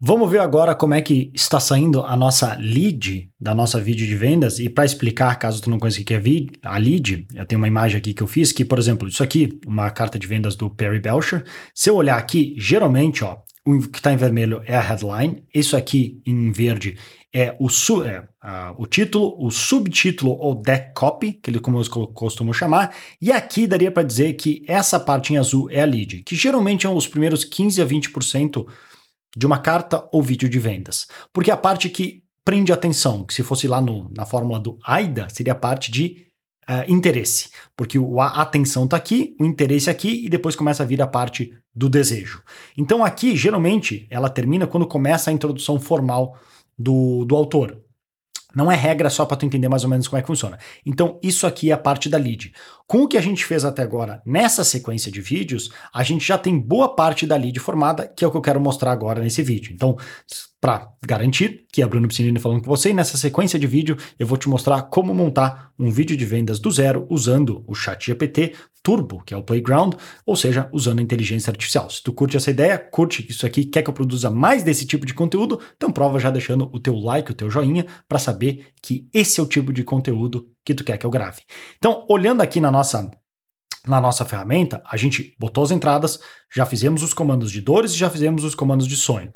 Vamos ver agora como é que está saindo a nossa lead da nossa vídeo de vendas. E para explicar, caso tu não conheça o que é a lead, eu tenho uma imagem aqui que eu fiz que, por exemplo, isso aqui, uma carta de vendas do Perry Belcher. Se eu olhar aqui, geralmente, ó, o que está em vermelho é a headline, isso aqui em verde é o, é, uh, o título, o subtítulo ou deck copy, que ele como eu costumo chamar, e aqui daria para dizer que essa parte em azul é a lead, que geralmente são os primeiros 15 a 20% de uma carta ou vídeo de vendas. Porque a parte que prende atenção, que se fosse lá no, na fórmula do AIDA, seria a parte de uh, interesse. Porque o, a atenção está aqui, o interesse aqui, e depois começa a vir a parte do desejo. Então aqui, geralmente, ela termina quando começa a introdução formal do, do autor. Não é regra só para tu entender mais ou menos como é que funciona. Então, isso aqui é a parte da lead. Com o que a gente fez até agora nessa sequência de vídeos, a gente já tem boa parte da lead formada, que é o que eu quero mostrar agora nesse vídeo. Então, para garantir que é Bruno Piscinini falando com você, nessa sequência de vídeo eu vou te mostrar como montar um vídeo de vendas do zero usando o Chat GPT Turbo, que é o Playground, ou seja, usando a inteligência artificial. Se tu curte essa ideia, curte isso aqui, quer que eu produza mais desse tipo de conteúdo, então prova já deixando o teu like, o teu joinha, para saber que esse é o tipo de conteúdo que tu quer que eu grave. Então, olhando aqui na nossa na nossa ferramenta, a gente botou as entradas, já fizemos os comandos de dores e já fizemos os comandos de sonho.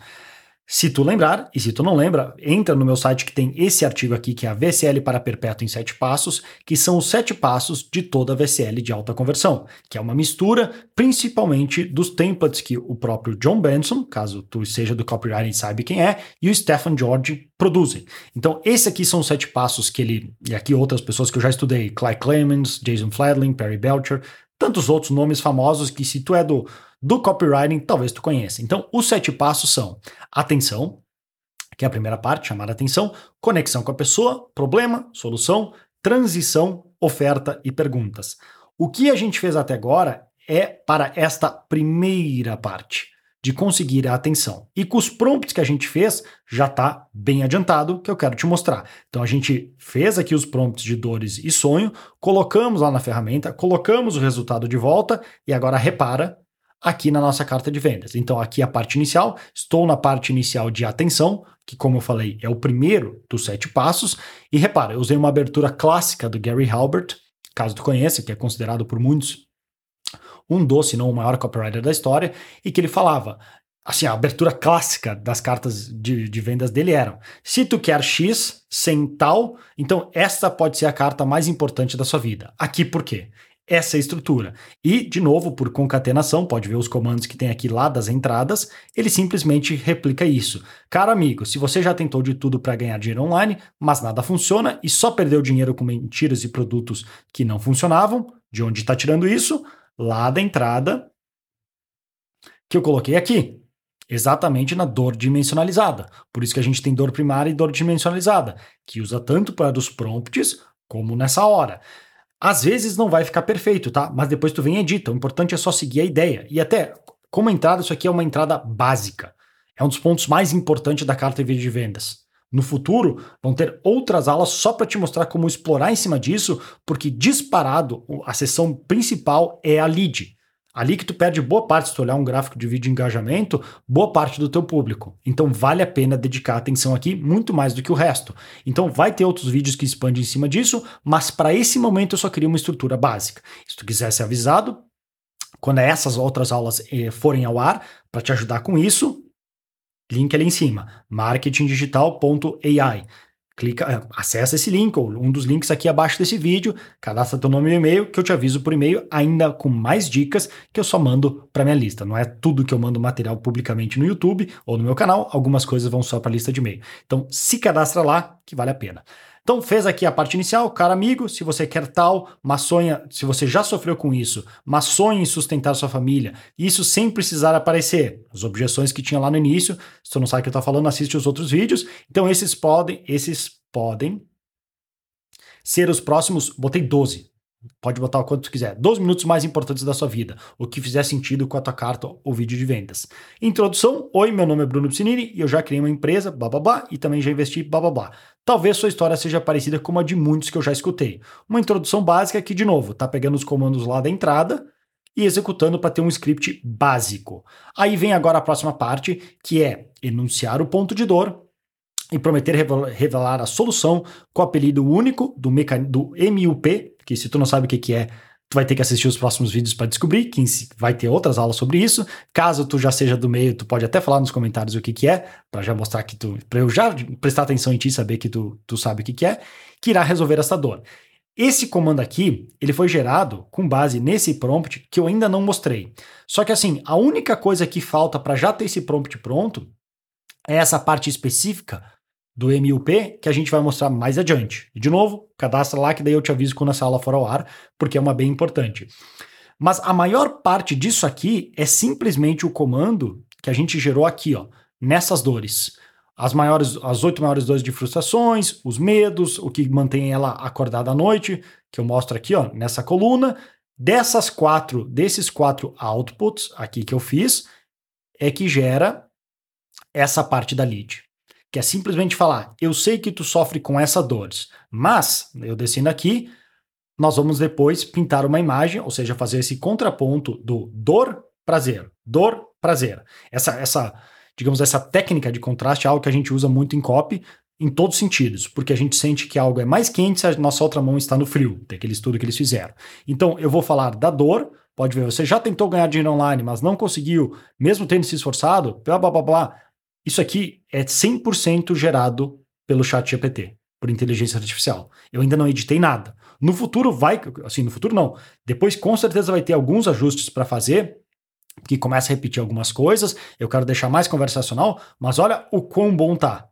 Se tu lembrar, e se tu não lembra, entra no meu site que tem esse artigo aqui, que é a VSL para perpétuo em sete passos, que são os sete passos de toda a VSL de alta conversão, que é uma mistura principalmente dos templates que o próprio John Benson, caso tu seja do copywriting e saiba quem é, e o Stephen George produzem. Então, esses aqui são os sete passos que ele, e aqui outras pessoas que eu já estudei, Clay Clemens, Jason Fladling, Perry Belcher, tantos outros nomes famosos que se tu é do do copywriting, talvez tu conheça. Então, os sete passos são atenção, que é a primeira parte, chamar a atenção, conexão com a pessoa, problema, solução, transição, oferta e perguntas. O que a gente fez até agora é para esta primeira parte de conseguir a atenção. E com os prompts que a gente fez, já está bem adiantado, que eu quero te mostrar. Então a gente fez aqui os prompts de dores e sonho, colocamos lá na ferramenta, colocamos o resultado de volta e agora repara aqui na nossa carta de vendas. Então, aqui a parte inicial, estou na parte inicial de atenção, que, como eu falei, é o primeiro dos sete passos. E repara, eu usei uma abertura clássica do Gary Halbert, caso tu conheça, que é considerado por muitos um doce, não o maior copywriter da história, e que ele falava. Assim, a abertura clássica das cartas de, de vendas dele eram: se tu quer X sem tal, então essa pode ser a carta mais importante da sua vida. Aqui por quê? essa estrutura. E, de novo, por concatenação, pode ver os comandos que tem aqui lá das entradas, ele simplesmente replica isso. Caro amigo, se você já tentou de tudo para ganhar dinheiro online, mas nada funciona e só perdeu dinheiro com mentiras e produtos que não funcionavam, de onde está tirando isso? Lá da entrada que eu coloquei aqui. Exatamente na dor dimensionalizada. Por isso que a gente tem dor primária e dor dimensionalizada, que usa tanto para os prompts como nessa hora. Às vezes não vai ficar perfeito, tá? Mas depois tu vem e edita. O importante é só seguir a ideia. E até, como entrada, isso aqui é uma entrada básica. É um dos pontos mais importantes da carta de vídeo de vendas. No futuro, vão ter outras aulas só para te mostrar como explorar em cima disso, porque disparado, a sessão principal é a lead. Ali que tu perde boa parte, se tu olhar um gráfico de vídeo de engajamento, boa parte do teu público. Então vale a pena dedicar atenção aqui muito mais do que o resto. Então vai ter outros vídeos que expandem em cima disso, mas para esse momento eu só queria uma estrutura básica. Se tu quiser ser avisado, quando essas outras aulas eh, forem ao ar, para te ajudar com isso, link ali em cima, marketingdigital.ai clica, é, acessa esse link ou um dos links aqui abaixo desse vídeo, cadastra teu nome e e-mail que eu te aviso por e-mail ainda com mais dicas que eu só mando para minha lista. Não é tudo que eu mando material publicamente no YouTube ou no meu canal, algumas coisas vão só para a lista de e-mail. Então se cadastra lá que vale a pena. Então fez aqui a parte inicial, cara amigo, se você quer tal, mas sonha, se você já sofreu com isso, mas sonha em sustentar sua família, isso sem precisar aparecer. As objeções que tinha lá no início, se tu não sabe o que eu tô falando, assiste os outros vídeos. Então esses podem, esses podem ser os próximos, botei 12, Pode botar o quanto tu quiser. 12 minutos mais importantes da sua vida. O que fizer sentido com a tua carta ou vídeo de vendas. Introdução. Oi, meu nome é Bruno Piscinini e eu já criei uma empresa, blá, e também já investi, blá. Talvez sua história seja parecida com a de muitos que eu já escutei. Uma introdução básica que, de novo, tá pegando os comandos lá da entrada, e executando para ter um script básico. Aí vem agora a próxima parte, que é enunciar o ponto de dor e prometer revelar a solução com o apelido único do, do MUP, que se tu não sabe o que, que é, tu vai ter que assistir os próximos vídeos para descobrir, que vai ter outras aulas sobre isso. Caso tu já seja do meio, tu pode até falar nos comentários o que que é, para já mostrar que tu, para eu já prestar atenção em ti, saber que tu, tu sabe o que que é, que irá resolver essa dor. Esse comando aqui, ele foi gerado com base nesse prompt que eu ainda não mostrei. Só que assim, a única coisa que falta para já ter esse prompt pronto é essa parte específica do MUP que a gente vai mostrar mais adiante. E de novo, cadastra lá que daí eu te aviso quando essa aula for ao ar, porque é uma bem importante. Mas a maior parte disso aqui é simplesmente o comando que a gente gerou aqui, ó, nessas dores. As maiores, as oito maiores dores de frustrações, os medos, o que mantém ela acordada à noite, que eu mostro aqui, ó, nessa coluna. Dessas quatro, desses quatro outputs aqui que eu fiz, é que gera essa parte da lead que é simplesmente falar: eu sei que tu sofre com essas dores, mas, eu descendo aqui, nós vamos depois pintar uma imagem, ou seja, fazer esse contraponto do dor, prazer, dor, prazer. Essa, essa, digamos, essa técnica de contraste é algo que a gente usa muito em copy, em todos os sentidos, porque a gente sente que algo é mais quente se a nossa outra mão está no frio, tem aquele estudo que eles fizeram. Então, eu vou falar da dor, pode ver, você já tentou ganhar dinheiro online, mas não conseguiu, mesmo tendo se esforçado, blá blá blá blá, isso aqui é 100% gerado pelo chat GPT, por inteligência artificial. Eu ainda não editei nada. No futuro vai, assim, no futuro não. Depois com certeza vai ter alguns ajustes para fazer, que começa a repetir algumas coisas. Eu quero deixar mais conversacional, mas olha o quão bom tá.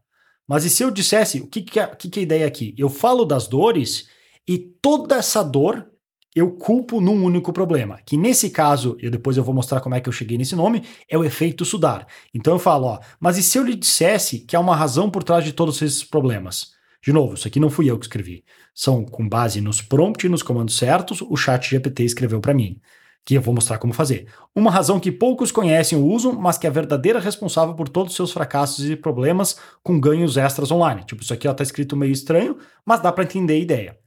Mas e se eu dissesse, o que, que, é, que, que é a ideia aqui? Eu falo das dores e toda essa dor eu culpo num único problema, que nesse caso, e depois eu vou mostrar como é que eu cheguei nesse nome, é o efeito sudar. Então eu falo, ó, mas e se eu lhe dissesse que há uma razão por trás de todos esses problemas? De novo, isso aqui não fui eu que escrevi. São com base nos prompts e nos comandos certos, o chat GPT escreveu para mim, que eu vou mostrar como fazer. Uma razão que poucos conhecem ou usam, mas que é a verdadeira responsável por todos os seus fracassos e problemas com ganhos extras online. Tipo, isso aqui ó, tá escrito meio estranho, mas dá para entender a ideia.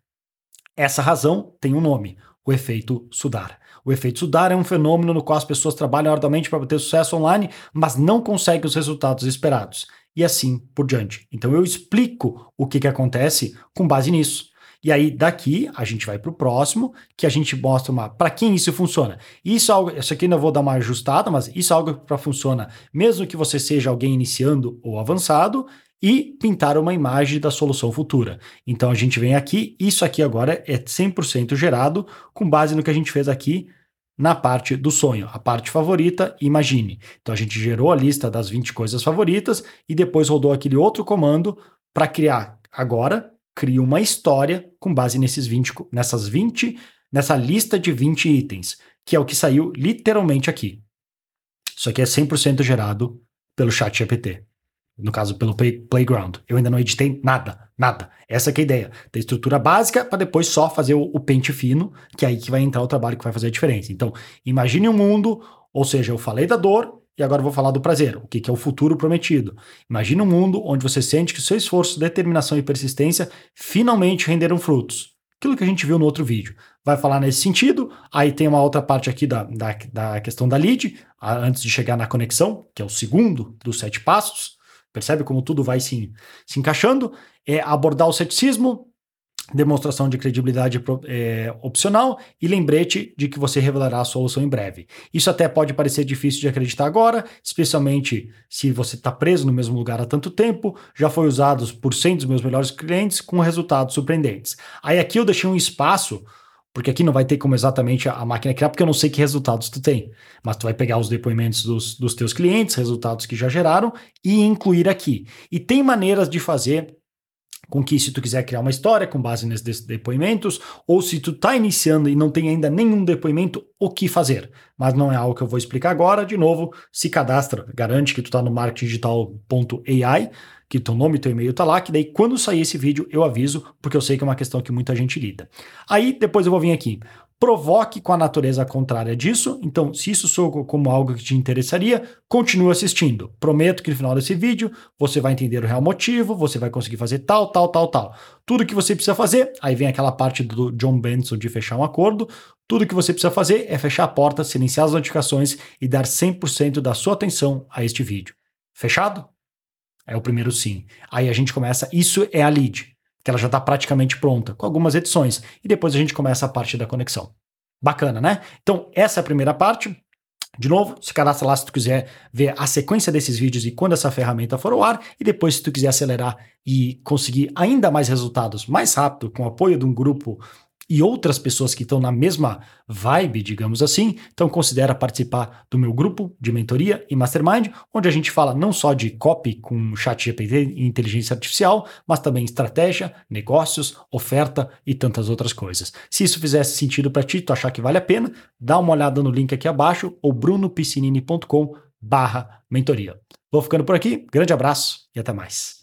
Essa razão tem um nome, o efeito Sudar. O efeito Sudar é um fenômeno no qual as pessoas trabalham arduamente para obter sucesso online, mas não conseguem os resultados esperados. E assim por diante. Então eu explico o que, que acontece com base nisso. E aí, daqui, a gente vai para o próximo, que a gente mostra uma para quem isso funciona. Isso, é algo, isso aqui ainda vou dar uma ajustada, mas isso é algo que funciona mesmo que você seja alguém iniciando ou avançado, e pintar uma imagem da solução futura. Então a gente vem aqui, isso aqui agora é 100% gerado com base no que a gente fez aqui na parte do sonho, a parte favorita, imagine. Então a gente gerou a lista das 20 coisas favoritas e depois rodou aquele outro comando para criar agora cria uma história com base nesses 20 nessas 20 nessa lista de 20 itens, que é o que saiu literalmente aqui. Isso aqui é 100% gerado pelo chat GPT no caso pelo play, Playground. Eu ainda não editei nada, nada. Essa é a ideia. Tem estrutura básica para depois só fazer o, o, pente fino, que é aí que vai entrar o trabalho que vai fazer a diferença. Então, imagine um mundo, ou seja, eu falei da dor e agora vou falar do prazer, o que, que é o futuro prometido. Imagine um mundo onde você sente que seu esforço, determinação e persistência finalmente renderam frutos. Aquilo que a gente viu no outro vídeo. Vai falar nesse sentido, aí tem uma outra parte aqui da, da, da questão da lead, antes de chegar na conexão, que é o segundo dos sete passos. Percebe como tudo vai se, se encaixando? É abordar o ceticismo, demonstração de credibilidade é, opcional e lembrete de que você revelará a solução em breve. Isso até pode parecer difícil de acreditar agora, especialmente se você está preso no mesmo lugar há tanto tempo, já foi usado por 100 dos meus melhores clientes com resultados surpreendentes. Aí aqui eu deixei um espaço porque aqui não vai ter como exatamente a, máquina criar, porque eu não sei que resultados tu tem. Mas tu vai pegar os depoimentos dos, dos teus clientes, resultados que já geraram, e incluir aqui. E tem maneiras de fazer com que se tu quiser criar uma história com base nesses depoimentos, ou se tu está iniciando e não tem ainda nenhum depoimento, o que fazer. Mas não é algo que eu vou explicar agora. De novo, se cadastra, garante que tu está no marketingdigital.ai, que teu nome e teu e-mail tá lá, que daí quando sair esse vídeo eu aviso, porque eu sei que é uma questão que muita gente lida. Aí depois eu vou vir aqui. Provoque com a natureza contrária disso. Então, se isso soa como algo que te interessaria, continue assistindo. Prometo que no final desse vídeo você vai entender o real motivo, você vai conseguir fazer tal, tal, tal, tal. Tudo que você precisa fazer, aí vem aquela parte do John Benson de fechar um acordo. Tudo que você precisa fazer é fechar a porta, silenciar as notificações e dar 100% da sua atenção a este vídeo. Fechado? É o primeiro sim. Aí a gente começa, isso é a lead que ela já está praticamente pronta, com algumas edições. E depois a gente começa a parte da conexão. Bacana, né? Então, essa é a primeira parte. De novo, se cadastra lá se tu quiser ver a sequência desses vídeos e quando essa ferramenta for ao ar. E depois, se tu quiser acelerar e conseguir ainda mais resultados mais rápido, com o apoio de um grupo e outras pessoas que estão na mesma vibe, digamos assim, então considera participar do meu grupo de mentoria e mastermind, onde a gente fala não só de copy com chat GPT e inteligência artificial, mas também estratégia, negócios, oferta e tantas outras coisas. Se isso fizesse sentido para ti, tu achar que vale a pena, dá uma olhada no link aqui abaixo ou brunopiscinini.com barra mentoria. Vou ficando por aqui, grande abraço e até mais.